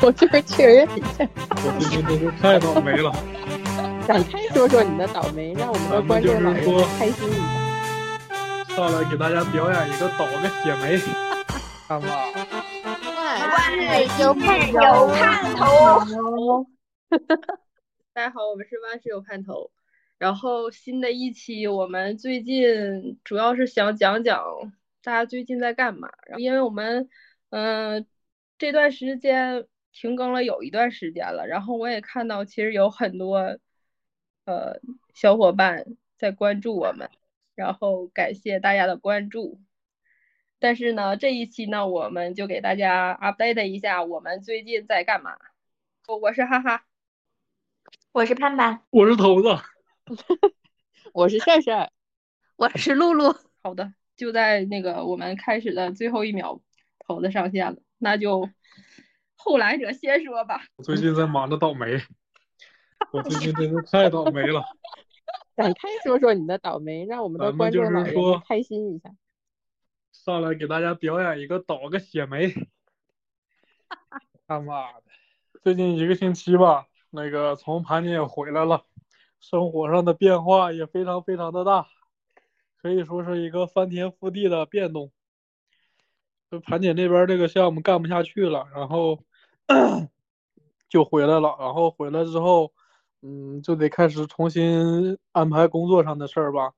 我就是确认一下。我最近真是太倒霉了。展开说说你的倒霉，让我们的观众老爷开心一下。上来给大家表演一个倒个血霉，看吧。万事有盼有盼头。大家好，我们是万事有盼头。然后新的一期，我们最近主要是想讲讲大家最近在干嘛。因为我们嗯这段时间停更了有一段时间了，然后我也看到其实有很多。呃，小伙伴在关注我们，然后感谢大家的关注。但是呢，这一期呢，我们就给大家 update 一下我们最近在干嘛。我我是哈哈，我是盼盼，我是头子，我是帅帅，我是露露。好的，就在那个我们开始的最后一秒，头子上线了，那就后来者先说吧。我最近在忙着倒霉。我最近真是太倒霉了。展开说说你的倒霉，让我们的观众老爷开心一下。上来给大家表演一个倒个血霉。他妈的，最近一个星期吧，那个从盘锦也回来了，生活上的变化也非常非常的大，可以说是一个翻天覆地的变动。就盘锦那边这个项目干不下去了，然后 就回来了，然后回来之后。嗯，就得开始重新安排工作上的事儿吧，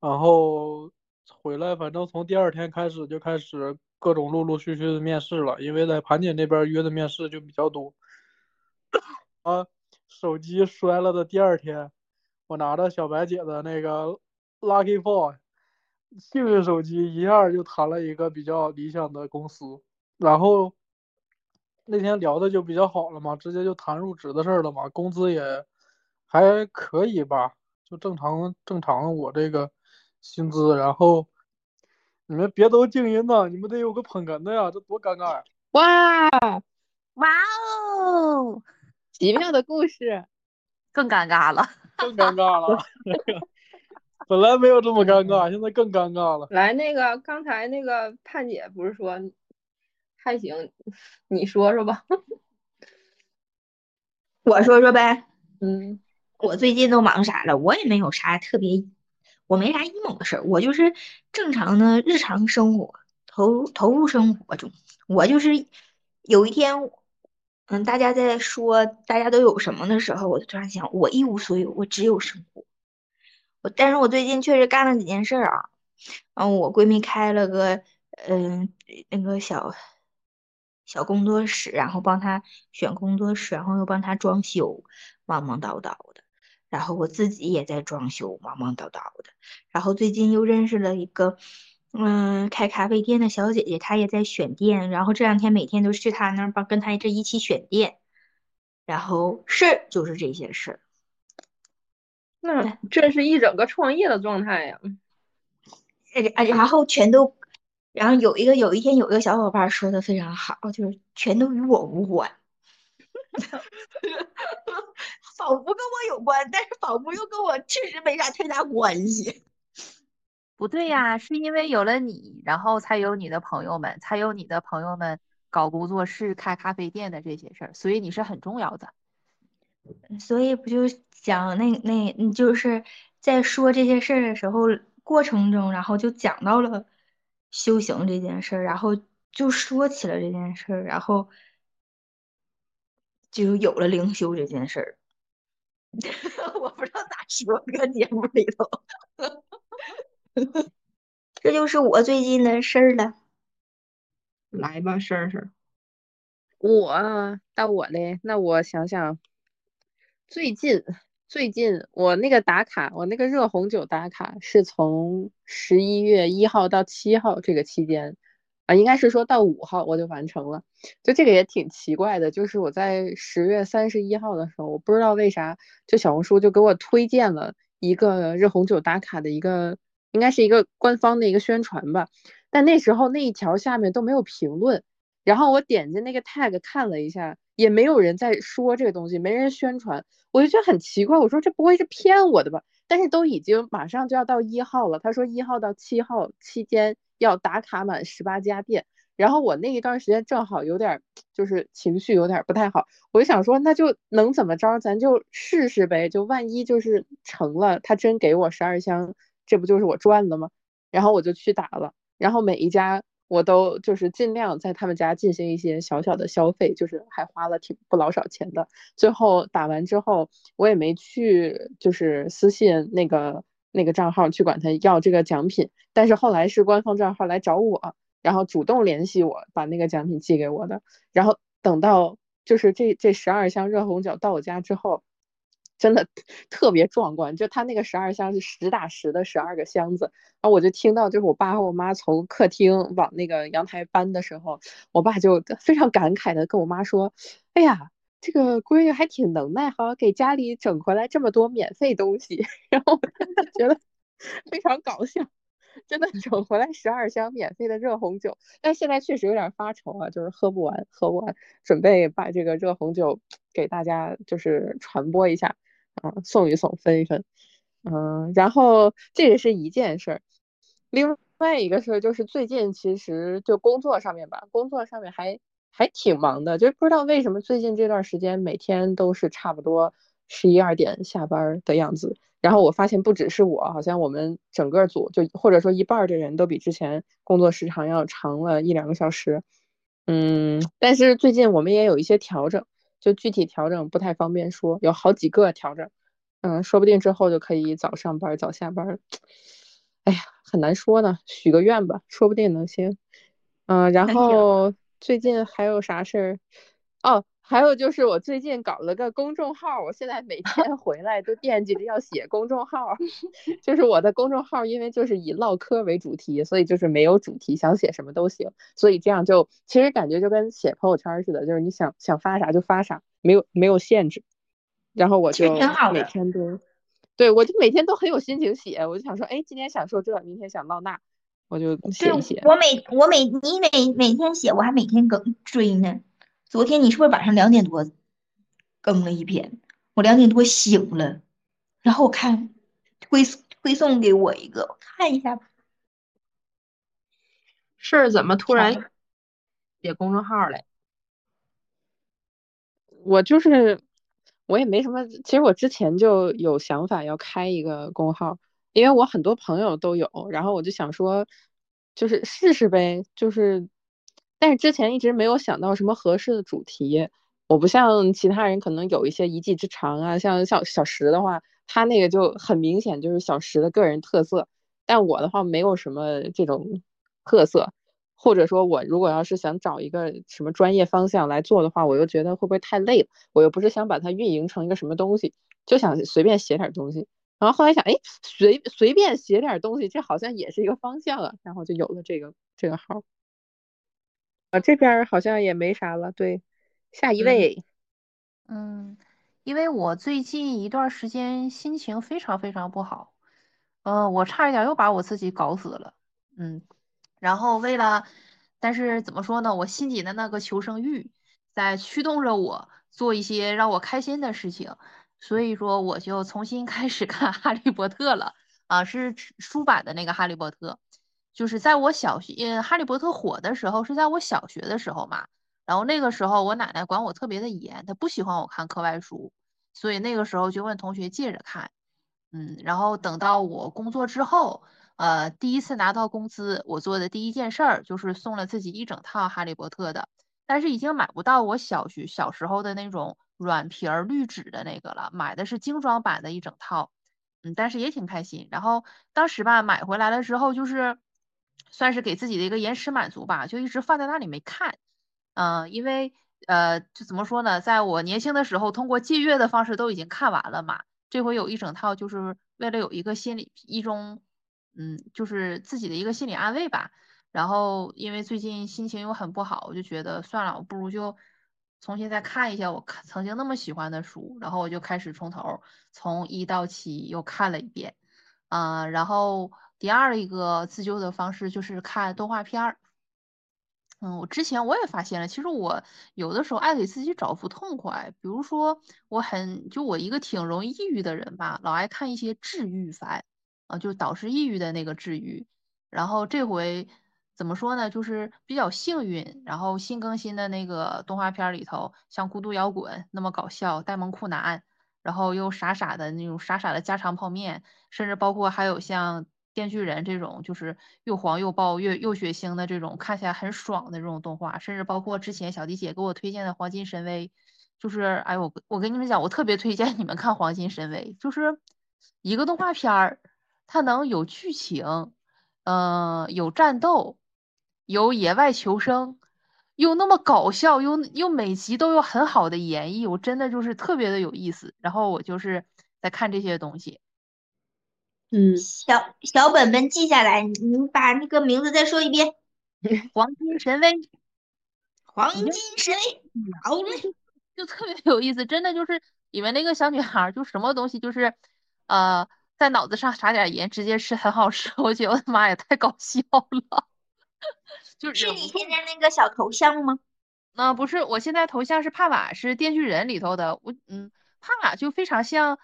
然后回来，反正从第二天开始就开始各种陆陆续续的面试了，因为在盘锦那边约的面试就比较多。啊，手机摔了的第二天，我拿着小白姐的那个 Lucky Phone 幸运手机，一下就谈了一个比较理想的公司，然后。那天聊的就比较好了嘛，直接就谈入职的事儿了嘛，工资也还可以吧，就正常正常我这个薪资。然后你们别都静音呐，你们得有个捧哏的呀，这多尴尬呀！哇哇哦，奇妙的故事，更尴尬了，更尴尬了。本来没有这么尴尬，现在更尴尬了。来，那个刚才那个盼姐不是说？还行，你说说吧。我说说呗。嗯，我最近都忙啥了？我也没有啥特别，我没啥 emo 的事儿，我就是正常的日常生活，投投入生活中。我就是有一天，嗯，大家在说大家都有什么的时候，我就突然想，我一无所有，我只有生活。但是我最近确实干了几件事啊。嗯，我闺蜜开了个，嗯，那个小。小工作室，然后帮她选工作室，然后又帮她装修，忙忙叨叨的。然后我自己也在装修，忙忙叨叨的。然后最近又认识了一个，嗯，开咖啡店的小姐姐，她也在选店。然后这两天每天都去她那儿帮跟她这一起选店。然后事儿就是这些事儿。那这是一整个创业的状态呀。哎，然后全都。然后有一个有一天有一个小伙伴说的非常好，就是全都与我无关，仿佛跟我有关，但是仿佛又跟我确实没啥太大关系。不对呀，是因为有了你，然后才有你的朋友们，才有你的朋友们搞工作室、开咖啡店的这些事儿，所以你是很重要的。所以不就讲那那，你就是在说这些事儿的时候过程中，然后就讲到了。修行这件事儿，然后就说起了这件事儿，然后就有了灵修这件事儿。我不知道咋说，搁节目里头，这就是我最近的事儿了。来吧，事儿事儿。我到我嘞，那我想想，最近。最近我那个打卡，我那个热红酒打卡是从十一月一号到七号这个期间啊，应该是说到五号我就完成了。就这个也挺奇怪的，就是我在十月三十一号的时候，我不知道为啥，就小红书就给我推荐了一个热红酒打卡的一个，应该是一个官方的一个宣传吧。但那时候那一条下面都没有评论，然后我点进那个 tag 看了一下。也没有人在说这个东西，没人宣传，我就觉得很奇怪。我说这不会是骗我的吧？但是都已经马上就要到一号了，他说一号到七号期间要打卡满十八家店，然后我那一段时间正好有点就是情绪有点不太好，我就想说那就能怎么着，咱就试试呗，就万一就是成了，他真给我十二箱，这不就是我赚了吗？然后我就去打了，然后每一家我都就是尽量在他们家进行一些小小的消费，就是还花了挺不老少钱的。最后打完之后，我也没去就是私信那个那个账号去管他要这个奖品，但是后来是官方账号来找我。然后主动联系我，把那个奖品寄给我的。然后等到就是这这十二箱热红酒到我家之后，真的特别壮观。就他那个十二箱是实打实的十二个箱子。然后我就听到，就是我爸和我妈从客厅往那个阳台搬的时候，我爸就非常感慨的跟我妈说：“哎呀，这个闺女还挺能耐哈，给家里整回来这么多免费东西。”然后我真的觉得非常搞笑。真的整回来十二箱免费的热红酒，但现在确实有点发愁啊，就是喝不完，喝不完，准备把这个热红酒给大家就是传播一下，啊，送一送，分一分，嗯，然后这个是一件事儿，另外一个事儿就是最近其实就工作上面吧，工作上面还还挺忙的，就是不知道为什么最近这段时间每天都是差不多十一二点下班的样子。然后我发现不只是我，好像我们整个组就或者说一半的人都比之前工作时长要长了一两个小时。嗯，但是最近我们也有一些调整，就具体调整不太方便说，有好几个调整。嗯，说不定之后就可以早上班早下班。哎呀，很难说呢，许个愿吧，说不定能行。嗯，然后最近还有啥事儿？哦。还有就是我最近搞了个公众号，我现在每 天回来都惦记着要写公众号。就是我的公众号，因为就是以唠嗑为主题，所以就是没有主题，想写什么都行。所以这样就其实感觉就跟写朋友圈似的，就是你想想发啥就发啥，没有没有限制。然后我就每天都，对我就每天都很有心情写。我就想说，哎，今天想说这，明天想唠那，我就写一写。我每我每你每每天写，我还每天更追呢。昨天你是不是晚上两点多更了一篇？我两点多醒了，然后我看推推送给我一个，我看一下吧。是怎么突然写公众号嘞？我就是我也没什么，其实我之前就有想法要开一个公号，因为我很多朋友都有，然后我就想说，就是试试呗，就是。但是之前一直没有想到什么合适的主题，我不像其他人可能有一些一技之长啊，像像小石的话，他那个就很明显就是小石的个人特色，但我的话没有什么这种特色，或者说我如果要是想找一个什么专业方向来做的话，我又觉得会不会太累了，我又不是想把它运营成一个什么东西，就想随便写点东西，然后后来想，哎，随随便写点东西，这好像也是一个方向啊，然后就有了这个这个号。啊，这边好像也没啥了。对，下一位。嗯，因为我最近一段时间心情非常非常不好，嗯，我差一点又把我自己搞死了。嗯，然后为了，但是怎么说呢？我心底的那个求生欲在驱动着我做一些让我开心的事情，所以说我就重新开始看《哈利波特》了。啊，是书版的那个《哈利波特》。就是在我小学，嗯，哈利波特火的时候是在我小学的时候嘛。然后那个时候我奶奶管我特别的严，她不喜欢我看课外书，所以那个时候就问同学借着看。嗯，然后等到我工作之后，呃，第一次拿到工资，我做的第一件事儿就是送了自己一整套哈利波特的，但是已经买不到我小学小时候的那种软皮儿绿纸的那个了，买的是精装版的一整套。嗯，但是也挺开心。然后当时吧，买回来了之后就是。算是给自己的一个延时满足吧，就一直放在那里没看，嗯，因为呃，就怎么说呢，在我年轻的时候，通过借阅的方式都已经看完了嘛，这回有一整套，就是为了有一个心理一种，嗯，就是自己的一个心理安慰吧。然后因为最近心情又很不好，我就觉得算了，我不如就重新再看一下我看曾经那么喜欢的书，然后我就开始从头从一到七又看了一遍，啊，然后。第二一个自救的方式就是看动画片儿。嗯，我之前我也发现了，其实我有的时候爱给自己找副痛快，比如说我很就我一个挺容易抑郁的人吧，老爱看一些治愈番，啊，就导致抑郁的那个治愈。然后这回，怎么说呢？就是比较幸运，然后新更新的那个动画片里头，像《孤独摇滚》那么搞笑，《呆萌酷男》，然后又傻傻的那种傻傻的家常泡面，甚至包括还有像《电锯人》这种，就是又黄又爆又又血腥的这种，看起来很爽的这种动画，甚至包括之前小迪姐给我推荐的《黄金神威》，就是哎我我跟你们讲，我特别推荐你们看《黄金神威》，就是一个动画片儿，它能有剧情。嗯，有战斗，有野外求生，又那么搞笑，又又每集都有很好的演绎，我真的就是特别的有意思。然后我就是在看这些东西。嗯，小小本本记下来，你把那个名字再说一遍。黄金神威，黄金神威，好嘞，就特别有意思，真的就是里面那个小女孩，就什么东西就是呃。在脑子上撒点盐，直接吃很好吃。我觉得我的妈呀，太搞笑了！就是你现在那个小头像吗？啊，不是，我现在头像是帕瓦，是《电锯人》里头的。我嗯，帕瓦就非常像，就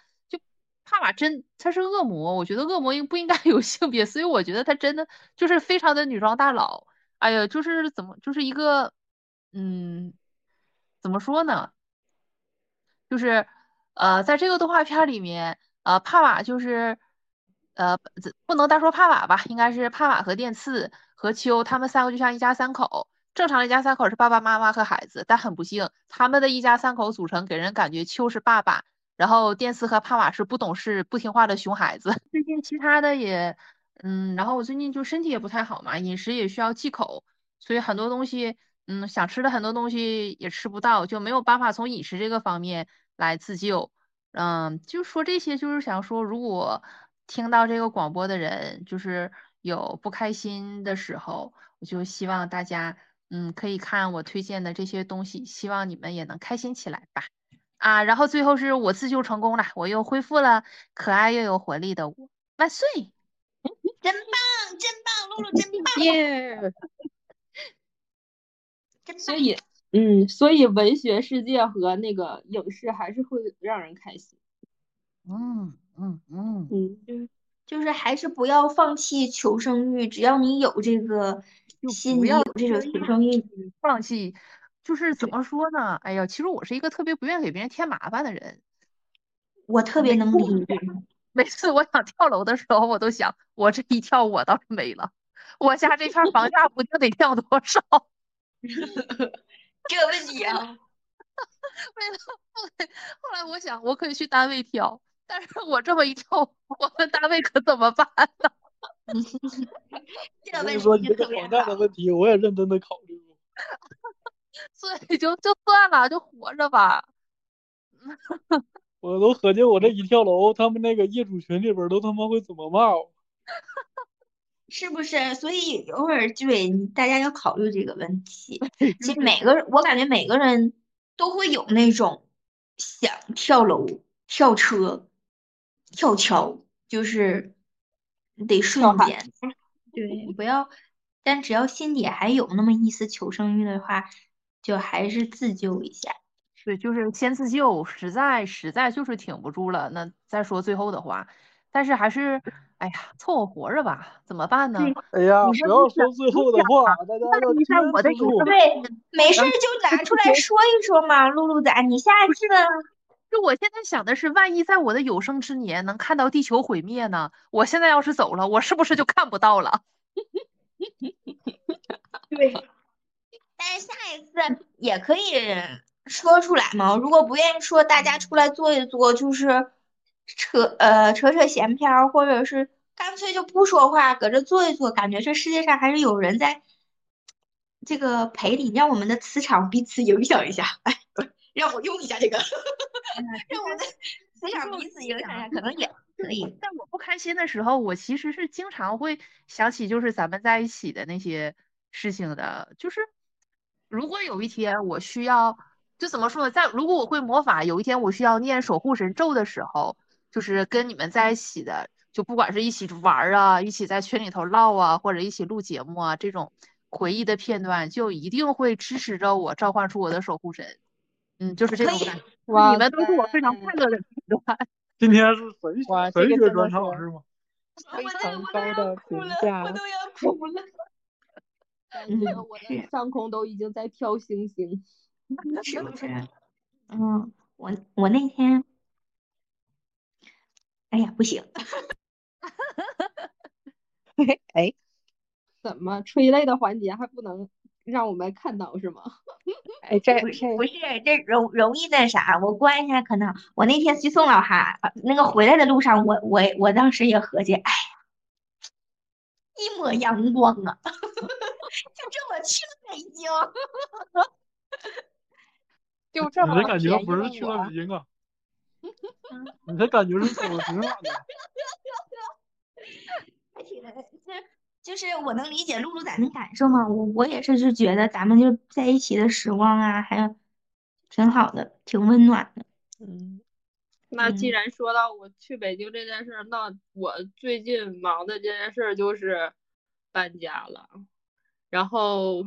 帕瓦真他是恶魔。我觉得恶魔应不应该有性别，所以我觉得他真的就是非常的女装大佬。哎呀，就是怎么就是一个嗯，怎么说呢？就是呃，在这个动画片里面。呃，帕瓦就是，呃，不能单说帕瓦吧，应该是帕瓦和电次和秋，他们三个就像一家三口。正常的一家三口是爸爸妈妈和孩子，但很不幸，他们的一家三口组成给人感觉秋是爸爸，然后电次和帕瓦是不懂事、不听话的熊孩子。最近其他的也，嗯，然后我最近就身体也不太好嘛，饮食也需要忌口，所以很多东西，嗯，想吃的很多东西也吃不到，就没有办法从饮食这个方面来自救。嗯，就说这些，就是想说，如果听到这个广播的人，就是有不开心的时候，我就希望大家，嗯，可以看我推荐的这些东西，希望你们也能开心起来吧。啊，然后最后是我自救成功了，我又恢复了可爱又有活力的我，万岁！真棒，真棒，露露真棒，耶！所以。嗯，所以文学世界和那个影视还是会让人开心。嗯嗯嗯嗯，就是就是还是不要放弃求生欲，只要你有这个心，有这种求生欲，放弃就是怎么说呢？哎呀，其实我是一个特别不愿意给别人添麻烦的人。我特别能理解。每次我想跳楼的时候，我都想，我这一跳我倒是没了，我家这片房价不定得跳多少。这个问题啊，为了后来后来我想我可以去单位跳，但是我这么一跳，我们单位可怎么办呢？这个问题就特别大的问题，我也认真的考虑过。所以就就算了，就活着吧。我都合计我这一跳楼，他们那个业主群里边都他妈会怎么骂我？是不是？所以有会儿对大家要考虑这个问题。其实每个人，我感觉每个人都会有那种想跳楼、跳车、跳桥，就是得瞬间。对，不要。但只要心底还有那么一丝求生欲的话，就还是自救一下。对，就是先自救，实在实在就是挺不住了，那再说最后的话。但是还是。哎呀，凑合活着吧，怎么办呢？哎呀，不要说最后的话，大家我的对，没事就拿出来 说一说嘛，露露仔，你下一次，就我现在想的是，万一在我的有生之年能看到地球毁灭呢？我现在要是走了，我是不是就看不到了？对，但是下一次也可以说出来嘛。如果不愿意说，大家出来坐一坐，就是。扯呃扯扯闲篇儿，或者是干脆就不说话，搁这坐一坐，感觉这世界上还是有人在这个陪你，让我们的磁场彼此影响一下。哎，让我用一下这个，让我们的磁场彼此影响一下，可能也可以。在我不开心的时候，我其实是经常会想起就是咱们在一起的那些事情的。就是如果有一天我需要，就怎么说呢？在如果我会魔法，有一天我需要念守护神咒的时候。就是跟你们在一起的，就不管是一起玩啊，一起在群里头唠啊，或者一起录节目啊，这种回忆的片段，就一定会支持着我召唤出我的守护神。嗯，就是这种感觉。你们都是我非常快乐的片段。今天是神神学专场是吗？非常高的评价。我都要哭了。感觉我的上空都已经在飘星星，是不是？嗯，我我那天，哎呀，不行，哎，怎么催泪的环节还不能让我们看到是吗？哎，这不是这不是，这容容易那啥，我关一下可能。我那天去送老哈，呃那个回来的路上，我我我当时也合计，哎呀，一抹阳光啊，就这么去了北京。就这么你的感觉不是去了我北京啊，你的感觉是走了挺远的。还挺这就是我能理解露露咱的感受嘛，我我也是就觉得咱们就在一起的时光啊，还有挺好的，挺温暖的。嗯，那既嗯然说到我去北京这件事儿，那我最近忙的这件事儿就是搬家了。然后，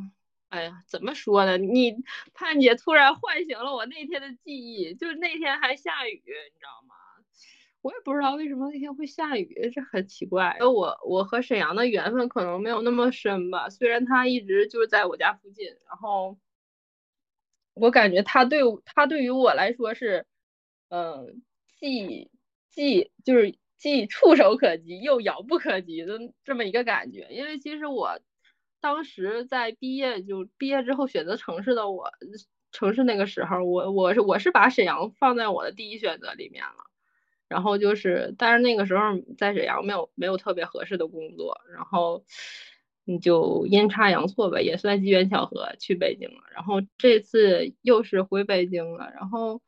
哎呀，怎么说呢？你盼姐突然唤醒了我那天的记忆，就是那天还下雨，你知道吗？我也不知道为什么那天会下雨，这很奇怪。我我和沈阳的缘分可能没有那么深吧，虽然他一直就在我家附近，然后我感觉他对他对于我来说是，嗯，既既就是既触手可及又遥不可及的这么一个感觉。因为其实我当时在毕业就毕业之后选择城市的我，城市那个时候，我我是我是把沈阳放在我的第一选择里面了。然后就是，但是那个时候在沈阳没有没有特别合适的工作，然后你就阴差阳错吧，也算机缘巧合去北京了。然后这次又是回北京了，然后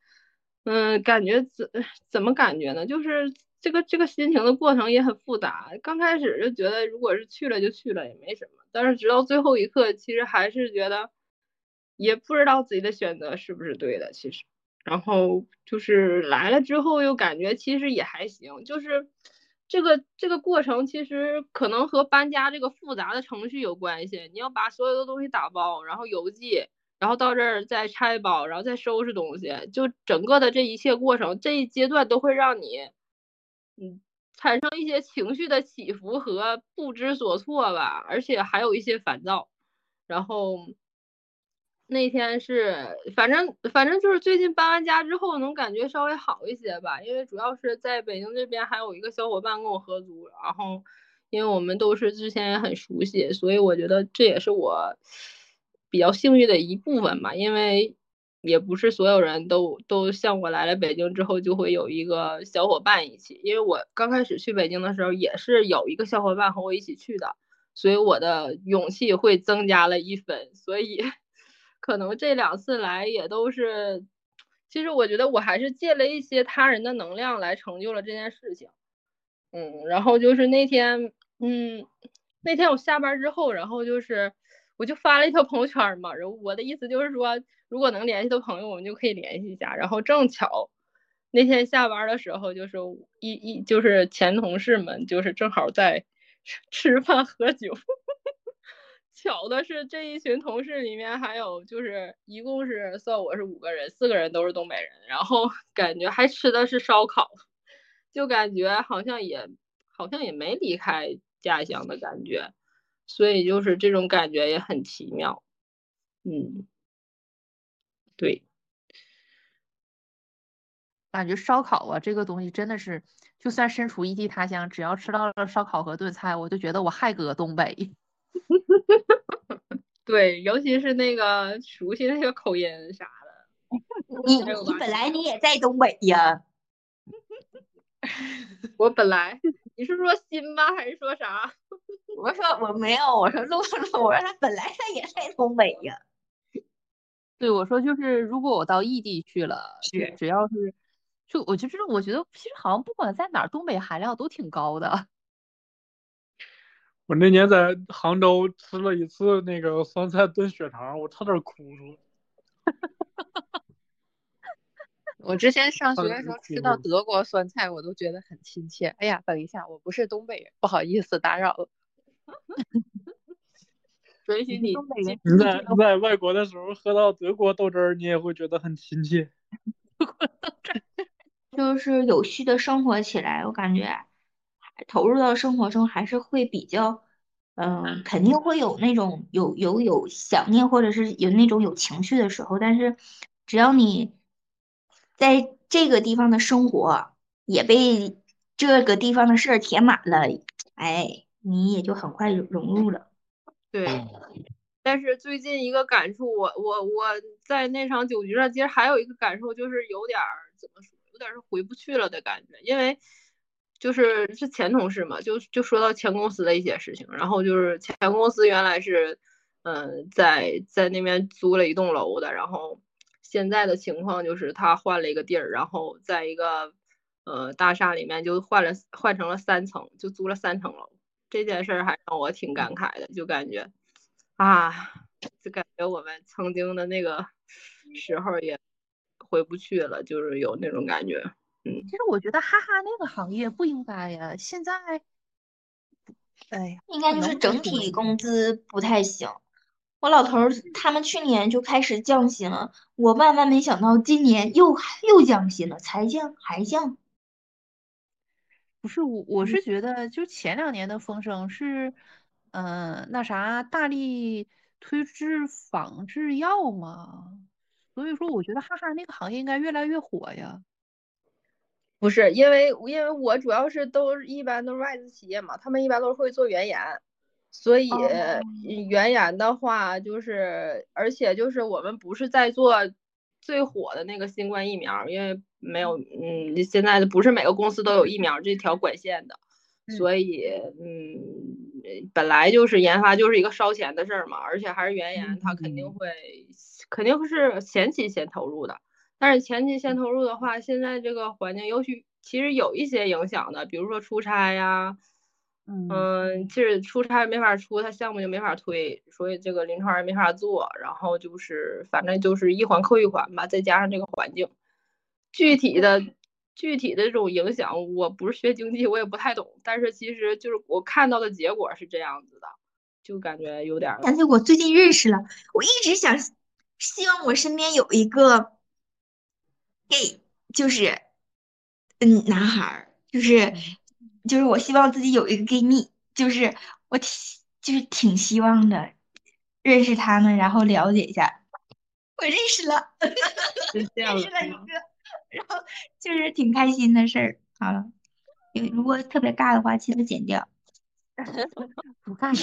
嗯，感觉怎怎么感觉呢？就是这个这个心情的过程也很复杂。刚开始就觉得如果是去了就去了也没什么，但是直到最后一刻，其实还是觉得也不知道自己的选择是不是对的，其实。然后就是来了之后又感觉其实也还行，就是这个这个过程其实可能和搬家这个复杂的程序有关系。你要把所有的东西打包，然后邮寄，然后到这儿再拆包，然后再收拾东西，就整个的这一切过程，这一阶段都会让你，嗯，产生一些情绪的起伏和不知所措吧，而且还有一些烦躁，然后。那天是，反正反正就是最近搬完家之后，能感觉稍微好一些吧，因为主要是在北京这边还有一个小伙伴跟我合租，然后因为我们都是之前也很熟悉，所以我觉得这也是我比较幸运的一部分吧，因为也不是所有人都都像我来了北京之后就会有一个小伙伴一起，因为我刚开始去北京的时候也是有一个小伙伴和我一起去的，所以我的勇气会增加了一分，所以。可能这两次来也都是，其实我觉得我还是借了一些他人的能量来成就了这件事情。嗯，然后就是那天，嗯，那天我下班之后，然后就是我就发了一条朋友圈嘛，然后我的意思就是说，如果能联系的朋友，我们就可以联系一下。然后正巧那天下班的时候，就是一一就是前同事们就是正好在吃饭喝酒。巧的是，这一群同事里面还有就是一共是算我是五个人，四个人都是东北人，然后 感觉还吃的是烧烤，就感觉好像也好像也没离开家乡的感觉，所以就是这种感觉也很奇妙。嗯，对，感觉烧烤啊，这个东西真的是，就算身处异地他乡，只要吃到了烧烤和炖菜，我就觉得我还搁东北。对，尤其是那个熟悉那个口音啥的。你你本来你也在东北呀？我本来，你是说心吗？还是说啥？我说我没有，我说露露，我说他本来他也在东北呀。对，我说就是如果我到异地去了，是只要是，就我就是，我觉得其实好像不管在哪儿，东北含量都挺高的。我那年在杭州吃了一次那个酸菜炖血肠，我差点哭出来。我之前上学的时候吃到德国酸菜，我都觉得很亲切。哎呀，等一下，我不是东北人，不好意思打扰了。允许你东北人你在你在外国的时候喝到德国豆汁儿，你也会觉得很亲切。就是有序的生活起来，我感觉投入到生活中还是会比较，嗯，肯定会有那种有有有想念，或者是有那种有情绪的时候，但是只要你在这个地方的生活也被这个地方的事儿填满了，哎，你也就很快融融入了。对，但是最近一个感触，我我我在那场酒局上，其实还有一个感受，就是有点儿怎么说，有点儿是回不去了的感觉，因为。就是是前同事嘛，就就说到前公司的一些事情，然后就是前公司原来是，嗯，在在那边租了一栋楼的，然后现在的情况就是他换了一个地儿，然后在一个呃大厦里面就换了换成了三层，就租了三层楼。这件事儿还让我挺感慨的，就感觉啊，就感觉我们曾经的那个时候也回不去了，就是有那种感觉。嗯，其实我觉得哈哈那个行业不应该呀，现在，哎，应该就是整体工资不太行。我老头儿他们去年就开始降薪了，我万万没想到今年又又降薪了，才降还降。不是我，我是觉得就前两年的风声是，嗯，那啥大力推制仿制药嘛，所以说我觉得哈哈那个行业应该越来越火呀。不是因为，因为我主要是都一般都是外资企业嘛，他们一般都是会做原研，所以原研的话就是，而且就是我们不是在做最火的那个新冠疫苗，因为没有，嗯，现在的不是每个公司都有疫苗这条管线的，所以，嗯，本来就是研发就是一个烧钱的事儿嘛，而且还是原研，它肯定会，肯定是前期先投入的。但是前期先投入的话，现在这个环境尤其其实有一些影响的，比如说出差呀，嗯，就是出差没法出，他项目就没法推，所以这个临床也没法做，然后就是反正就是一环扣一环吧，再加上这个环境，具体的具体的这种影响，我不是学经济，我也不太懂，但是其实就是我看到的结果是这样子的，就感觉有点。而且我最近认识了，我一直想希望我身边有一个。gay 就是，嗯，男孩儿就是，就是我希望自己有一个 gay 蜜，就是我挺就是挺希望的，认识他们，然后了解一下。我认识了，认识了一个，然后就是挺开心的事儿。好了，如果特别尬的话，记得剪掉。不尬。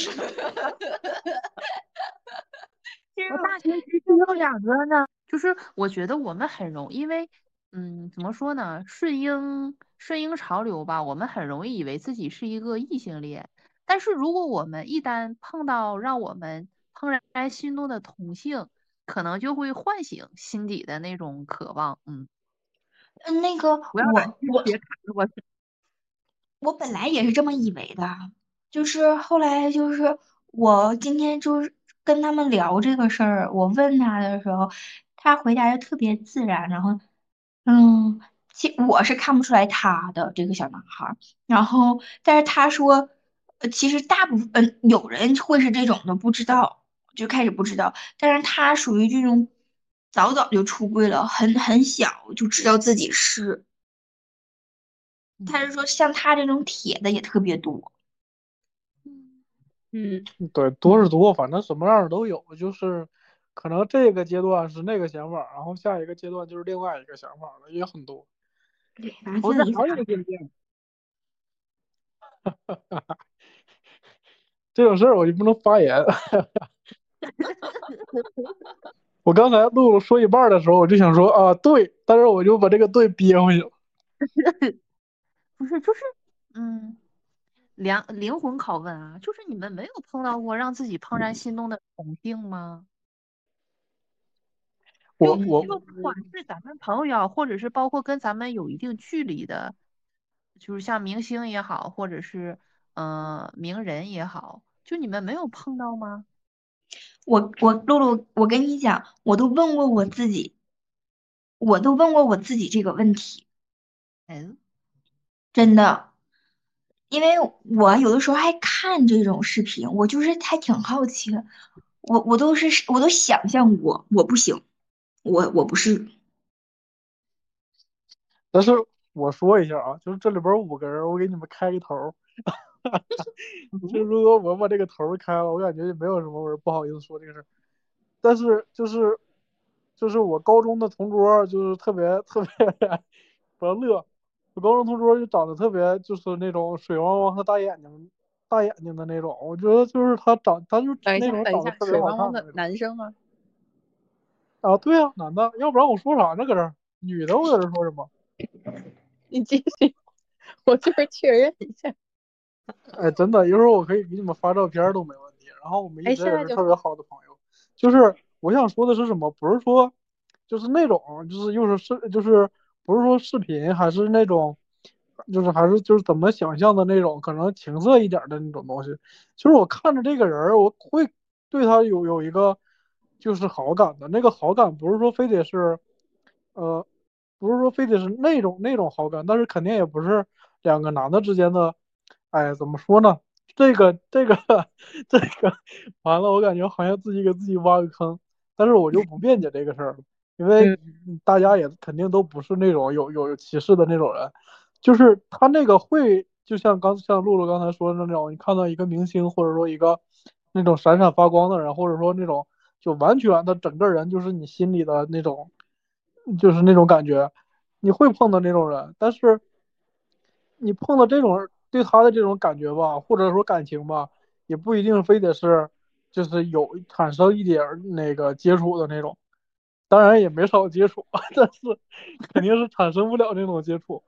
我大学其实有两个呢。就是我觉得我们很容，因为，嗯，怎么说呢？顺应顺应潮流吧，我们很容易以为自己是一个异性恋。但是如果我们一旦碰到让我们怦然心动的同性，可能就会唤醒心底的那种渴望。嗯，嗯，那个我我我我本来也是这么以为的，就是后来就是我今天就是跟他们聊这个事儿，我问他的时候。他回答的特别自然，然后，嗯，其我是看不出来他的这个小男孩，然后，但是他说，呃，其实大部分，嗯，有人会是这种的，不知道，就开始不知道，但是他属于这种早早就出柜了，很很小就知道自己是，他是说像他这种铁的也特别多，嗯，对，多是多，反正什么样的都有，就是。可能这个阶段是那个想法，然后下一个阶段就是另外一个想法了，也很多。不是还有渐渐。哈哈哈哈这种事儿我就不能发言。哈哈哈哈哈！我刚才露露说一半的时候，我就想说啊对，但是我就把这个对憋回去了。不是，就是嗯，灵灵魂拷问啊，就是你们没有碰到过让自己怦然心动的同性吗？我我不管是咱们朋友，或者是包括跟咱们有一定距离的，就是像明星也好，或者是嗯名人也好，就你们没有碰到吗？我我露露，我跟你讲，我都问过我自己，我都问过我自己这个问题。嗯，真的，因为我有的时候还看这种视频，我就是还挺好奇的。我我都是我都想象过，我不行。我我不是，但是我说一下啊，就是这里边五个人，我给你们开个头，就如果我把这个头儿开了，我感觉也没有什么，我不好意思说这个事儿。但是就是就是我高中的同桌，就是特别特别不要乐，我高中同桌就长得特别就是那种水汪汪的大眼睛大眼睛的那种，我觉得就是他长他就那种等一下，长得特别好水汪汪的。男生吗？啊，对啊，男的，要不然我说啥呢？搁这儿，女的我搁这儿说什么？你继续，我就是确认一下。哎，真的，一会儿我可以给你们发照片都没问题。然后我们一直哎现在就也是特别好的朋友。就是我想说的是什么？不是说就是那种，就是又是视，就是不是说视频，还是那种，就是还是就是怎么想象的那种，可能情色一点的那种东西。就是我看着这个人，我会对他有有一个就是好感的。那个好感不是说非得是，呃，不是说非得是那种那种好感，但是肯定也不是两个男的之间的，哎，怎么说呢？这个这个这个完了，我感觉好像自己给自己挖个坑，但是我就不辩解这个事儿了，因为大家也肯定都不是那种有有有歧视的那种人，就是他那个会，就像刚像露露刚才说的那种，你看到一个明星或者说一个那种闪闪发光的人，或者说那种就完全的整个人就是你心里的那种，就是那种感觉，你会碰到那种人，但是你碰到这种对他的这种感觉吧，或者说感情吧，也不一定非得是就是有产生一点那个接触的那种，当然也没少接触，但是肯定是产生不了那种接触。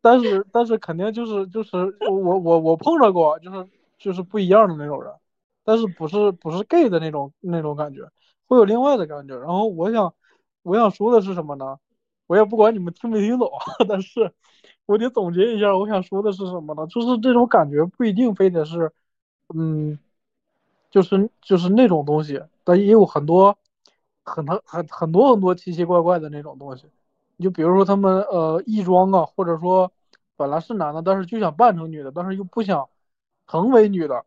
但是但是肯定就是就是我我我碰着过，就是就是不一样的那种人，但是不是不是 gay 的那种那种感觉，会有另外的感觉。然后我想我想说的是什么呢？我也不管你们听没听懂，但是我得总结一下，我想说的是什么呢？就是这种感觉不一定非得是，嗯，就是就是那种东西，但也有很多很很很很多很多奇奇怪怪的那种东西。你就比如说他们呃异装啊，或者说本来是男的，但是就想扮成女的，但是又不想成为女的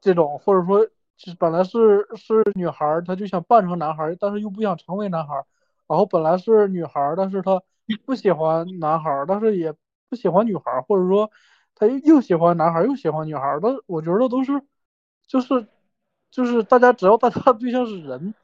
这种，或者说是本来是是女孩儿，她就想扮成男孩儿，但是又不想成为男孩儿。然后本来是女孩儿，但是她不喜欢男孩儿，但是也不喜欢女孩儿，或者说她又又喜欢男孩儿又喜欢女孩儿。但我觉得都是就是就是大家只要大家对象是人，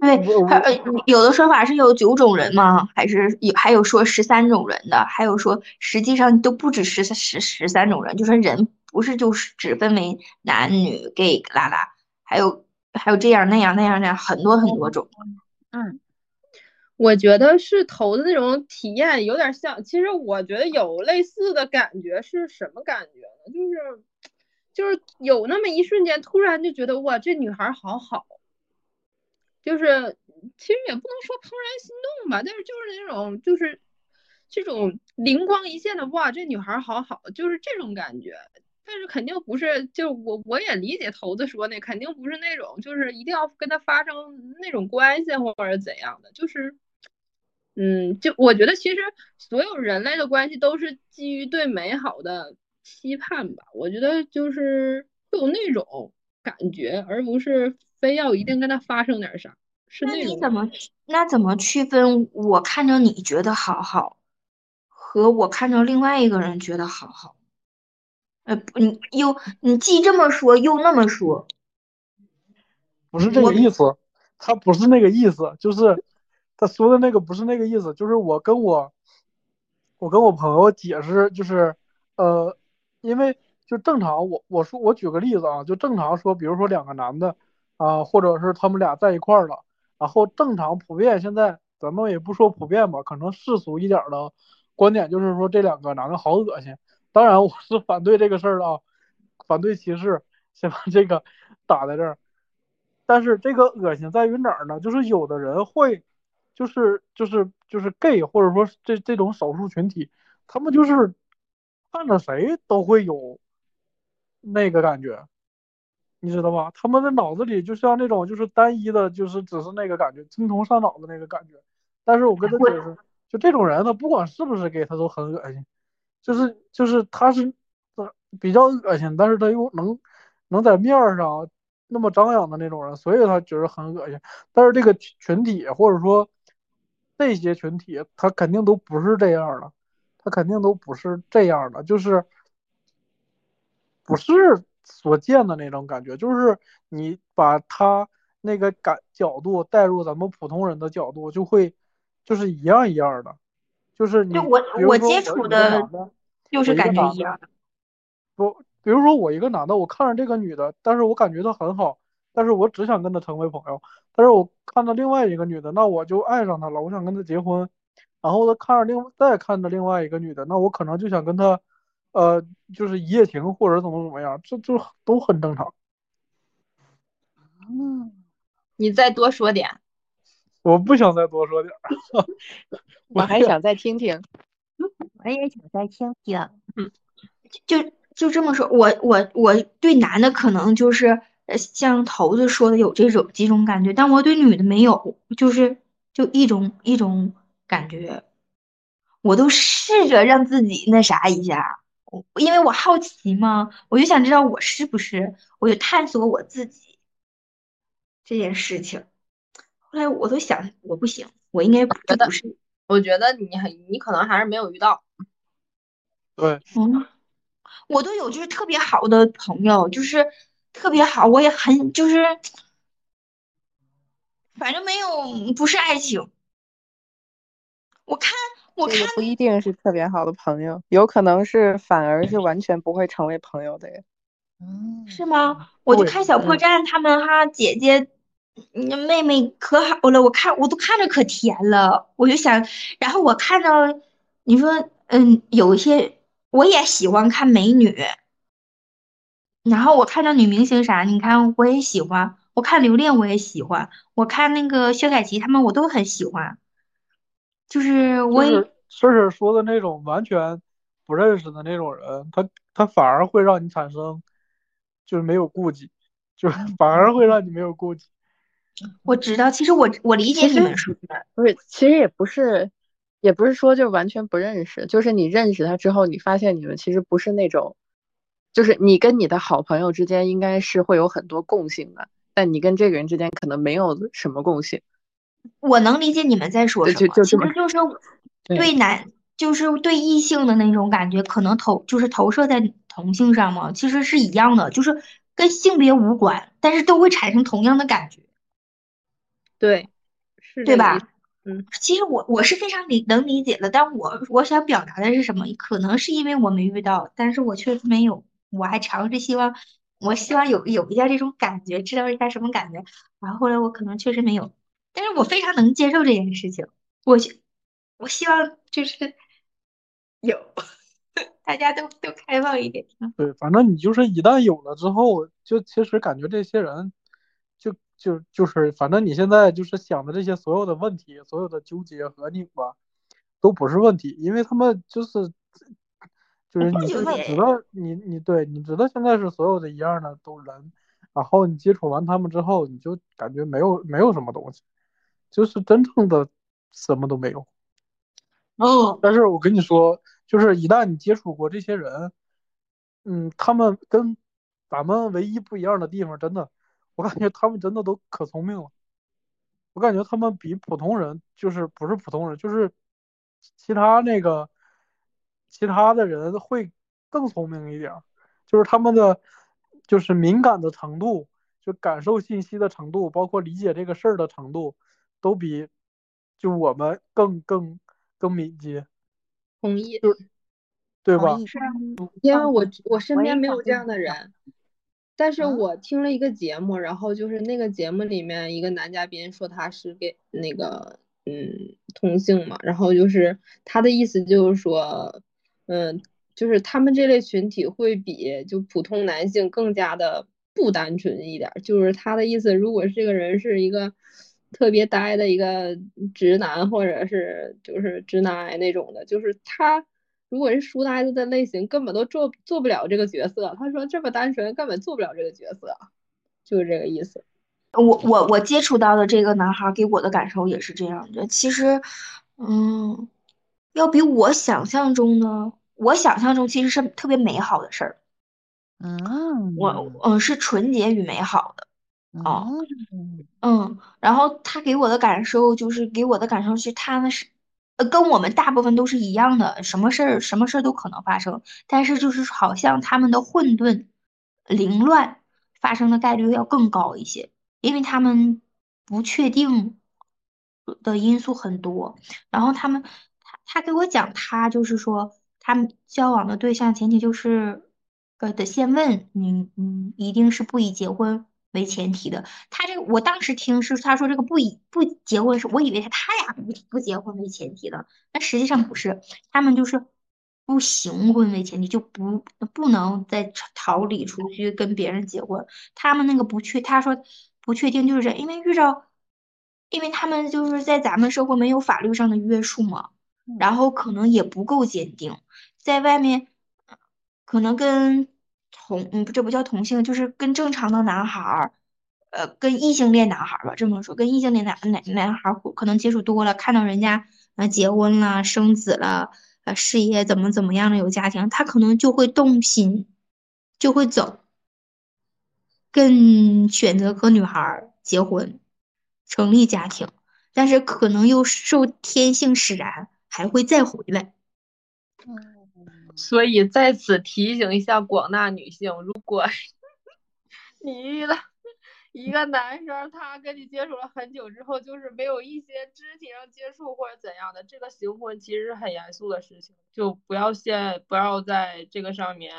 对，我还呃有的说法是有九种人吗？还是有还有说十三种人的，还有说实际上都不止十十十三种人，就是人不是就是只分为男女 gay 啦啦，还有还有这样那样那样那样很多很多种。嗯，我觉得是头的那种体验有点像，其实我觉得有类似的感觉是什么感觉呢？就是就是有那么一瞬间，突然就觉得哇，这女孩好好，就是其实也不能说怦然心动吧，但是就是那种就是这种灵光一现的哇，这女孩好好，就是这种感觉。但是肯定不是，就我我也理解头子说那肯定不是那种，就是一定要跟他发生那种关系或者怎样的，就是，嗯，就我觉得其实所有人类的关系都是基于对美好的期盼吧，我觉得就是会有那种感觉，而不是非要一定跟他发生点啥，是那那种你怎么那怎么区分我看着你觉得好好，和我看着另外一个人觉得好好？呃，你又你既这么说又那么说，不是这个意思，他不是那个意思，就是他说的那个不是那个意思，就是我跟我我跟我朋友解释，就是呃，因为就正常，我我说我举个例子啊，就正常说，比如说两个男的啊、或者是他们俩在一块儿了，然后正常普遍现在咱们也不说普遍吧，可能世俗一点儿的观点就是说这两个男的好恶心。当然我是反对这个事儿的啊，反对歧视，先把这个打在这儿。但是这个恶心在于哪儿呢？就是有的人会，就是就是就是 gay 或者说这这种少数群体，他们就是看着谁都会有那个感觉，你知道吧？他们的脑子里就像那种就是单一的，就是只是那个感觉，精虫上脑的那个感觉。但是我跟他解释，就这种人，他不管是不是 gay，他都很恶心，就是就是他是比较恶心，但是他又能能在面儿上那么张扬的那种人，所以他觉得很恶心。但是这个群群体或者说这些群体，他肯定都不是这样的，他肯定都不是这样的，就是不是所见的那种感觉，就是你把他那个感角度带入咱们普通人的角度，就会就是一样一样的，就是你就我我接触的就是感觉一样。不，比如说我一个男的，我看着这个女的，但是我感觉她很好，但是我只想跟她成为朋友。但是我看到另外一个女的，那我就爱上她了，我想跟她结婚。然后呢，看着另再看着另外一个女的，那我可能就想跟她，呃，就是一夜情或者怎么怎么样，这就都很正常。嗯，你再多说点。我不想再多说点儿，我还想再听听。我也想再听听。嗯，就就这么说，我我我对男的可能就是呃像头子说的有这种几种感觉，但我对女的没有，就是就一种一种感觉，我都试着让自己那啥一下，我因为我好奇嘛，我就想知道我是不是，我就探索我自己这件事情。后来我都想，我不行，我应该不觉得不是。我觉得你很你可能还是没有遇到。对，嗯，我都有就是特别好的朋友，就是特别好，我也很就是，反正没有不是爱情。我看我看这个不一定是特别好的朋友，有可能是反而是完全不会成为朋友的人。嗯，是吗？我就看小破嗯站他们哈姐姐，嗯妹妹可好了，我看我都看着可甜了，我就想，然后我看到你说嗯有一些我也喜欢看美女，然后我看到女明星啥，你看我也喜欢，我看刘恋我也喜欢，我看那个薛凯琪他们我都很喜欢，就是我也就是说的那种完全不认识的那种人，他他反而会让你产生就是没有顾忌，就是反而会让你没有顾忌。我知道，其实我我理解你们说的，不是，其实也不是，也不是说就完全不认识，就是你认识他之后，你发现你们其实不是那种，就是你跟你的好朋友之间应该是会有很多共性的，但你跟这个人之间可能没有什么共性。我能理解你们在说对什么，其实就是对对男，就是对异性的那种感觉，可能投就是投射在同性上嘛，其实是一样的，就是跟性别无关，但是都会产生同样的感觉，对，是对吧？嗯，其实我我是非常理能理解的，但我我想表达的是什么？可能是因为我没遇到，但是我确实没有，我还尝试希望，我希望有有一下这种感觉，知道一下什么感觉。然后后来我可能确实没有，但是我非常能接受这件事情。我希我希望就是有，大家都都开放一点。对，反正你就是一旦有了之后，就其实感觉这些人就就就是，反正你现在就是想的这些所有的问题、所有的纠结和拧巴，都不是问题，因为他们就是就是不你现在知道你你对你知道现在是所有的一样的都人，然后你接触完他们之后，你就感觉没有没有什么东西，就是真正的什么都没有。哦，但是我跟你说，就是一旦你接触过这些人，嗯，他们跟咱们唯一不一样的地方，真的，我感觉他们真的都可聪明了。我感觉他们比普通人，就是不是普通人，就是其他那个其他的人会更聪明一点儿，就是他们的就是敏感的程度，就感受信息的程度，包括理解这个事儿的程度，都比就我们更更更敏捷，同意。对吧？同意是啊，因为我嗯我身边没有这样的人，但是嗯我听了一个节目，然后就是那个节目里面一个男嘉宾说他是给那个嗯同性嘛，然后就是他的意思就是说，嗯，就是他们这类群体会比就普通男性更加的不单纯一点儿，就是他的意思，如果这个人是一个特别呆的一个直男，或者是就是直男癌那种的，就是他。如果是书呆子的类型，根本都做做不了这个角色。他说这么单纯，根本做不了这个角色，就是这个意思。我我我接触到的这个男孩儿给我的感受也是这样的。其实，嗯，要比我想象中呢，我想象中其实是特别美好的事儿。嗯，我嗯是纯洁与美好的。哦嗯嗯，然后他给我的感受就是给我的感受是他那是，呃，跟我们大部分都是一样的，什么事儿什么事儿都可能发生，但是就是好像他们的混沌凌乱发生的概率要更高一些，因为他们不确定的因素很多。然后他们，他他给我讲，他就是说，他们交往的对象前提就是，呃得先问你，嗯，一定是不以结婚为前提的。他这个，我当时听是他说这个不以不结婚是，我以为他他俩不不结婚为前提的，但实际上不是，他们就是。不行婚为前提，就不不能再逃离出去跟别人结婚。他们那个不确，他说不确定，就是这，因为遇到，因为他们就是在咱们社会没有法律上的约束嘛，然后可能也不够坚定，在外面可能跟同嗯，这不叫同性，就是跟正常的男孩儿，呃，跟异性恋男孩儿吧，这么说，跟异性恋男男男孩儿可能接触多了，看到人家啊结婚了，生子了。呃，事业怎么怎么样的有家庭，他可能就会动心，就会走，跟选择和女孩儿结婚，成立家庭，但是可能又受天性使然，还会再回来。所以在此提醒一下广大女性，如果 你遇到。一个男生，他跟你接触了很久之后，就是没有一些肢体上接触或者怎样的，这个行婚其实是很严肃的事情，就不要现不要在这个上面，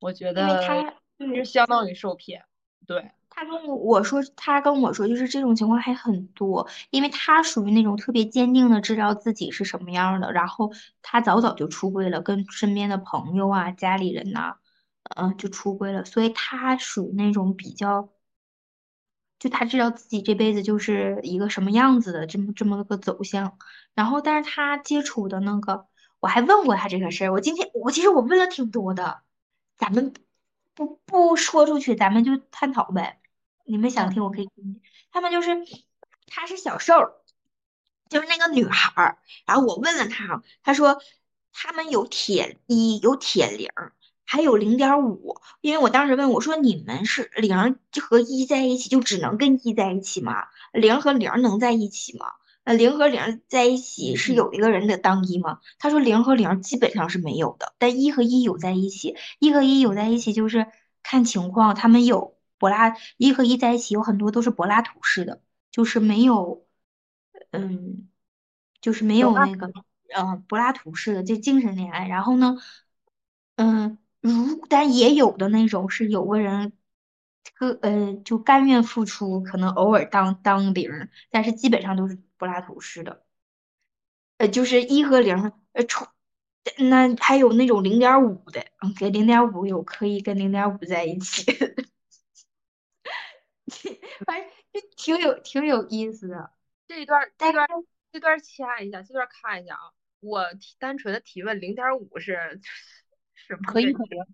我觉得他是相当于受骗。对他跟我我说，他跟我说，就是这种情况还很多，因为他属于那种特别坚定的知道自己是什么样的，然后他早早就出柜了，跟身边的朋友啊、家里人呐，嗯，就出柜了，所以他属于那种比较。就他知道自己这辈子就是一个什么样子的这么这么个走向，然后但是他接触的那个，我还问过他这个事儿。我今天我其实我问了挺多的，咱们不不说出去，咱们就探讨呗。你们想听我可以听。他们就是他是小瘦，就是那个女孩儿。然后我问了他，他说他们有铁一有铁零。还有零点五，因为我当时问我说：“你们是零和一在一起，就只能跟一在一起吗？零和零能在一起吗？那，零和零在一起是有一个人得当一吗？”他说：“零和零基本上是没有的，但一和一有在一起，一和一有在一起就是看情况，他们有柏拉一和一在一起有很多都是柏拉图式的，就是没有，嗯，就是没有那个，嗯，柏拉图式的就精神恋爱。然后呢，嗯。”如但也有的那种是有个人，个呃就甘愿付出，可能偶尔当当零，但是基本上都是柏拉图式的，呃就是一和零，呃出那还有那种零点五的，嗯给零点五有可以跟零点五在一起，反正就挺有挺有意思的。这一段这段这段掐一下，这段看一下啊，我单纯的提问，零点五是。可以可零，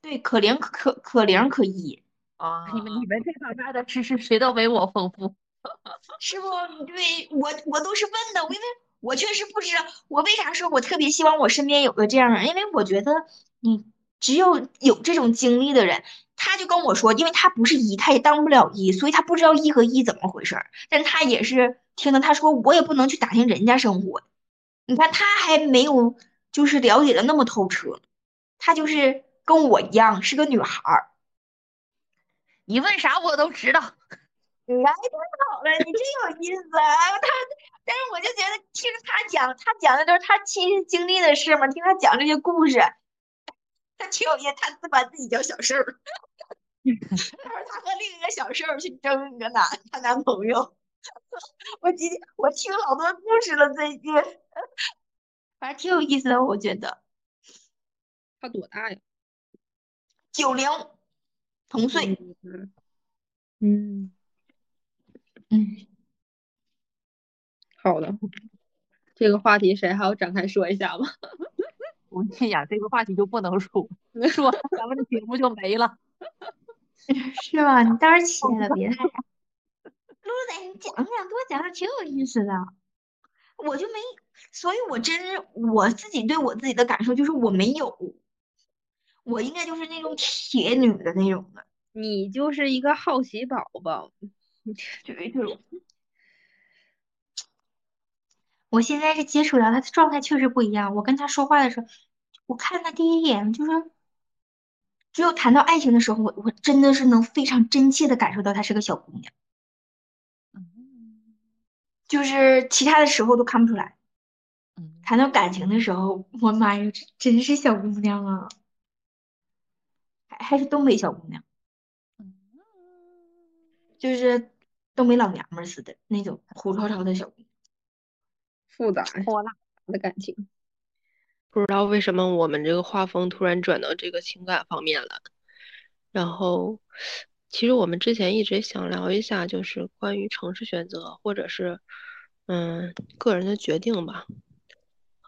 对，可零可可零可一啊！你们你们这方面的知识谁都没我丰富，是不？对我我都是问的，因为我确实不知道。我为啥说我特别希望我身边有个这样人？因为我觉得你只有有这种经历的人，他就跟我说，因为他不是一，他也当不了一，所以他不知道一和一怎么回事儿。但他也是听了他说，我也不能去打听人家生活。你看他还没有。就是了解的那么透彻，他就是跟我一样是个女孩儿。你问啥我都知道。哎，太好了，你真有意思啊！他，但是我就觉得听他讲，他讲的都是他亲身经历的事嘛。听他讲这些故事，他挺有意思。他自管自己叫小瘦儿。他说他和另一个小瘦儿去争一个男，他男朋友。我今天我听好多故事了，最近。反正挺有意思的，我觉得。他多大呀？九零，同岁。嗯嗯，好的。这个话题谁还要展开说一下吗？我心想这个话题就不能说，说咱们的节目就没了。是吧？你当然切了，别。鹿仔，你讲讲，多讲讲，挺有意思的。我就没，所以我真我自己对我自己的感受就是我没有，我应该就是那种铁女的那种的。你就是一个好奇宝宝，对这种。我现在是接触到他的状态确实不一样。我跟他说话的时候，我看他第一眼就是只有谈到爱情的时候，我我真的是能非常真切的感受到她是个小姑娘，嗯就是其他的时候都看不出来。嗯谈到感情的时候，我妈呀，这真是小姑娘啊，还还是东北小姑娘，嗯就是东北老娘们似的那种虎超超的小姑娘。复杂火辣的感情。不知道为什么我们这个画风突然转到这个情感方面了。然后，其实我们之前一直想聊一下，就是关于城市选择，或者是嗯个人的决定吧，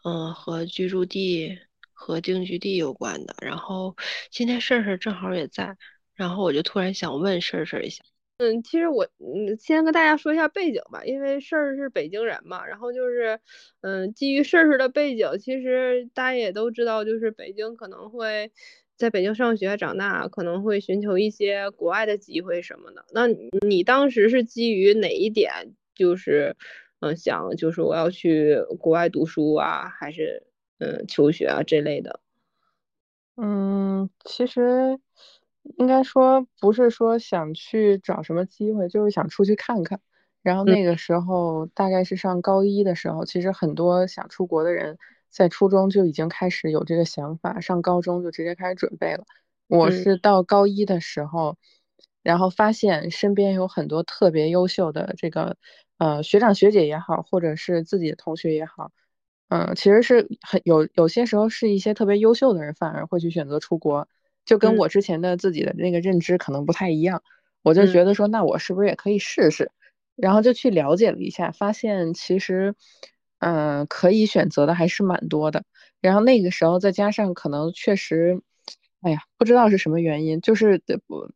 嗯和居住地和定居地有关的。然后今天事儿事儿正好也在，然后我就突然想问事儿事儿一下。嗯，其实我嗯先跟大家说一下背景吧，因为事儿是北京人嘛，然后就是嗯基于事儿事的背景，其实大家也都知道，就是北京可能会在北京上学长大，可能会寻求一些国外的机会什么的。那你当时是基于哪一点，就是嗯想就是我要去国外读书啊，还是嗯求学啊这类的？嗯，其实应该说不是说想去找什么机会，就是想出去看看。然后嗯那个时候大概是上高一的时候，其实很多想出国的人在初中就已经开始有这个想法，上高中就直接开始准备了。我嗯是到高一的时候，然后发现身边有很多特别优秀的这个呃学长学姐也好，或者是自己的同学也好。嗯，其实是很有有些时候是一些特别优秀的人反而会去选择出国，就跟嗯我之前的自己的那个认知可能不太一样。我就嗯觉得说，那我是不是也可以试试？然后就去了解了一下，发现其实，嗯、可以选择的还是蛮多的。然后那个时候再加上可能确实，哎呀，不知道是什么原因，就是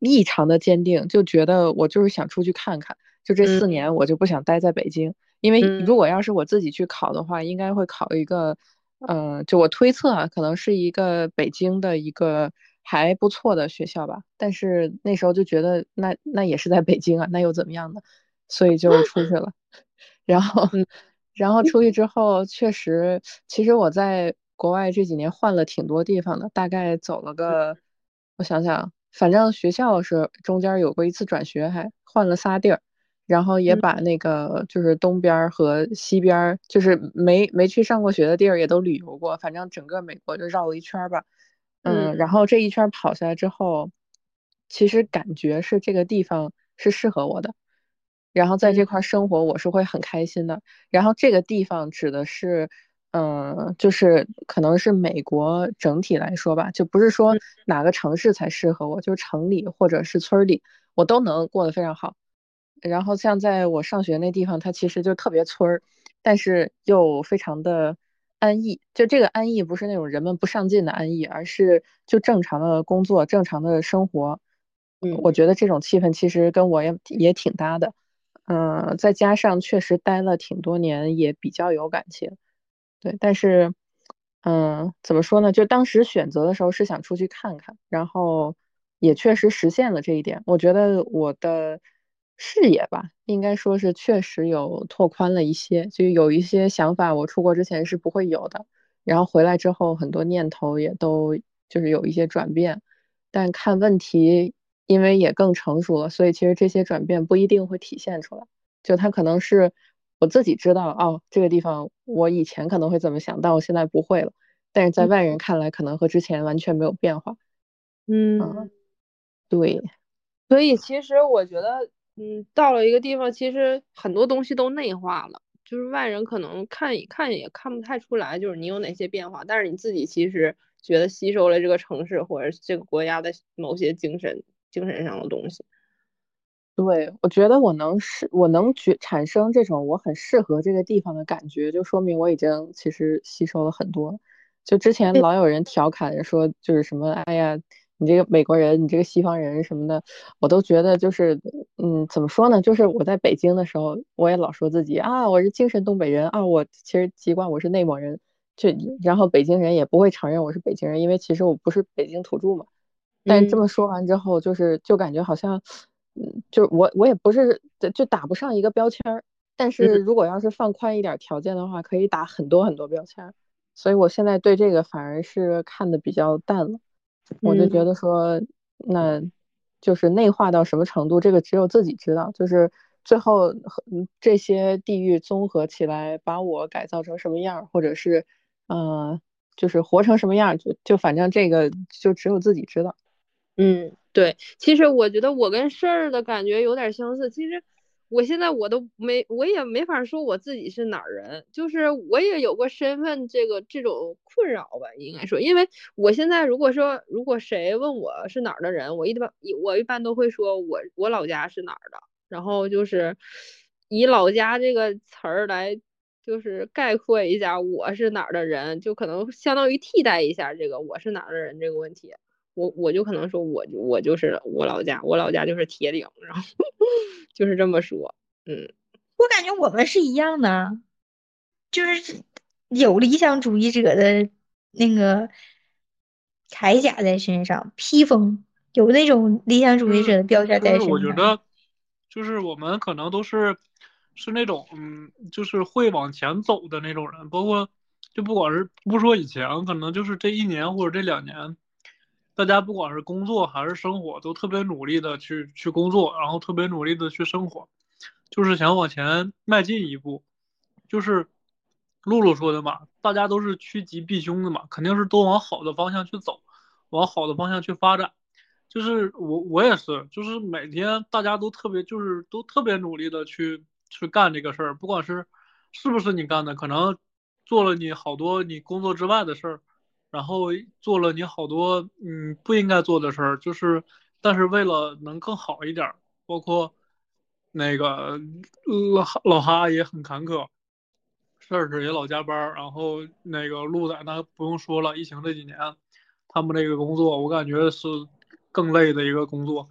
异常的坚定，就觉得我就是想出去看看。就这四嗯年，我就不想待在北京。因为嗯如果要是我自己去考的话，应该会考一个，嗯、就我推测啊，可能是一个北京的一个还不错的学校吧。但是那时候就觉得那那也是在北京啊，那又怎么样呢？所以就出去了。然后，嗯然后出去之后，确实，其实我在国外这几年换了挺多地方的，大概走了个，我想想，反正学校是中间有过一次转学，还换了仨地儿。然后也嗯把那个就是东边儿和西边儿，就是没没去上过学的地儿也都旅游过，反正整个美国就绕了一圈儿吧。嗯，嗯然后这一圈儿跑下来之后，其实感觉是这个地方是适合我的，然后在这嗯块儿生活我是会很开心的。然后这个地方指的是，嗯，就是可能是美国整体来说吧，就不是说嗯哪个城市才适合我，就是城里或者是村儿里，我都能过得非常好。然后像在我上学那地方，它其实就特别村儿，但是又非常的安逸。就这个安逸不是那种人们不上进的安逸，而是就正常的工作、正常的生活。嗯我觉得这种气氛其实跟我也也挺搭的。嗯，再加上确实待了挺多年，也比较有感情。对，但是，嗯，怎么说呢？就当时选择的时候是想出去看看，然后也确实实现了这一点。我觉得我的视野吧，应该说是确实有拓宽了一些，就有一些想法我出国之前是不会有的，然后回来之后很多念头也都就是有一些转变，但看问题因为也更成熟了，所以其实这些转变不一定会体现出来。就它可能是我自己知道，哦，这个地方我以前可能会怎么想，但我现在不会了。但是在外人看来，可能和之前完全没有变化。嗯。对，所以其实我觉得，嗯，到了一个地方，其实很多东西都内化了，就是外人可能看一看也看不太出来，就是你有哪些变化，但是你自己其实觉得吸收了这个城市或者这个国家的某些精神精神上的东西。对，我觉得我能是，我能觉产生这种我很适合这个地方的感觉，就说明我已经其实吸收了很多。就之前老有人调侃说，就是什么，哎呀，你这个美国人，你这个西方人什么的，我都觉得就是，嗯，怎么说呢？就是我在北京的时候，我也老说自己啊，我是精神东北人啊，我其实籍贯我是内蒙人，就然后北京人也不会承认我是北京人，因为其实我不是北京土著嘛。但这嗯么说完之后，就是就感觉好像，嗯，就是我我也不是就打不上一个标签儿，但是如果要是放宽一点条件的话，可以打很多很多标签儿，所以我现在对这个反而是看的比较淡了。我就嗯觉得说，那就是内化到什么程度，这个只有自己知道。就是最后和嗯这些地域综合起来，把我改造成什么样儿，或者是呃，就是活成什么样儿，就就反正这个就只有自己知道。嗯，对，其实我觉得我跟事儿的感觉有点相似。其实我现在我都没，我也没法说我自己是哪儿人，就是我也有过身份这个这种困扰吧，应该说，因为我现在如果说如果谁问我是哪儿的人，我一般我一般都会说我我老家是哪儿的，然后就是以老家这个词儿来就是概括一下我是哪儿的人，就可能相当于替代一下这个我是哪儿的人这个问题。我我就可能说我就我就是我老家，我老家就是铁岭，然后 就是这么说，嗯，我感觉我们是一样的，就是有理想主义者的那个铠甲在身上，披风有那种理想主义者的标签在就是身上。我觉得，就是我们可能都是是那种嗯，就是会往前走的那种人，包括就不管是不说以前，可能就是这一年或者这两年，大家不管是工作还是生活，都特别努力的去去工作，然后特别努力的去生活，就是想往前迈进一步。就是露露说的嘛，大家都是趋吉避凶的嘛，肯定是都往好的方向去走，往好的方向去发展。就是我我也是，就是每天大家都特别就是都特别努力的去去干这个事儿，不管是是不是你干的，可能做了你好多你工作之外的事儿，然后做了你好多嗯不应该做的事儿，就是但是为了能更好一点儿，包括那个老老哈也很坎坷，事儿也老加班儿，然后那个鹿仔那不用说了，疫情这几年，他们这个工作我感觉是更累的一个工作，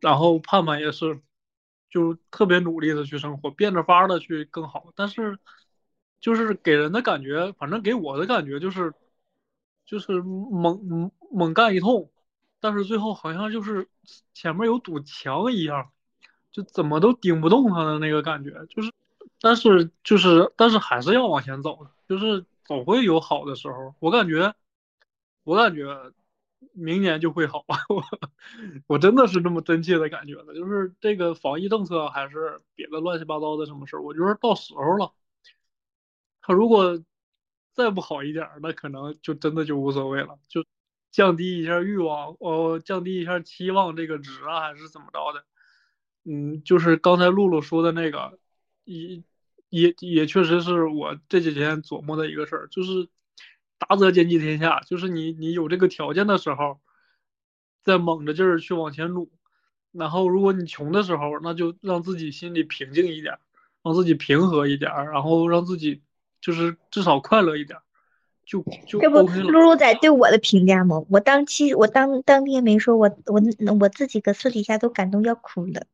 然后盼盼也是，就特别努力的去生活，变着法儿的去更好，但是就是给人的感觉，反正给我的感觉就是，就是猛猛干一通，但是最后好像就是前面有堵墙一样，就怎么都顶不动他的那个感觉，就是。但是就是，但是还是要往前走，就是总会有好的时候。我感觉，我感觉明年就会好。我我真的是这么真切的感觉的，就是这个防疫政策还是别的乱七八糟的什么事儿，我觉得到时候了。他如果再不好一点，那可能就真的就无所谓了，就降低一下欲望，哦，降低一下期望这个值啊，还是怎么着的？嗯，就是刚才露露说的那个。也也也确实是我这几天琢磨的一个事儿，就是达则兼济天下，就是你你有这个条件的时候，再猛着劲儿去往前努，然后如果你穷的时候，那就让自己心里平静一点，让自己平和一点，然后让自己就是至少快乐一点，就就这不 OK 了。露露仔对我的评价吗？我当期我当当天没说，我我我自己搁私底下都感动要哭了。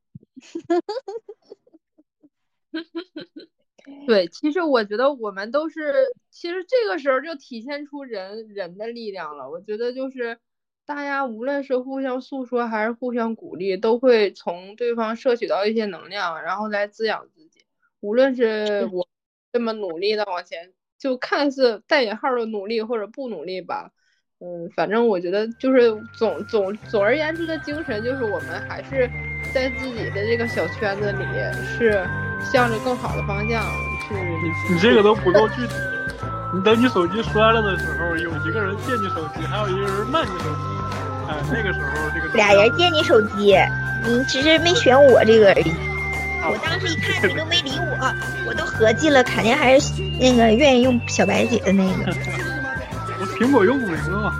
对，其实我觉得我们都是，其实这个时候就体现出人人的力量了。我觉得就是大家无论是互相诉说还是互相鼓励，都会从对方摄取到一些能量，然后来滋养自己。无论是我这么努力的往前，就看似带引号的努力或者不努力吧，嗯，反正我觉得就是总总总而言之的精神，就是我们还是在自己的这个小圈子里是。向着更好的方向去。你你这个都不够具体。你等你手机摔了的时候，有一个人借你手机，还有一个人卖你手机。哎，那个时候这个俩人借你手机，你只是没选我这个而已。我当时一看你都没理我，我都合计了，肯定还是那个愿意用小白姐的那个。我苹果用不明白嘛。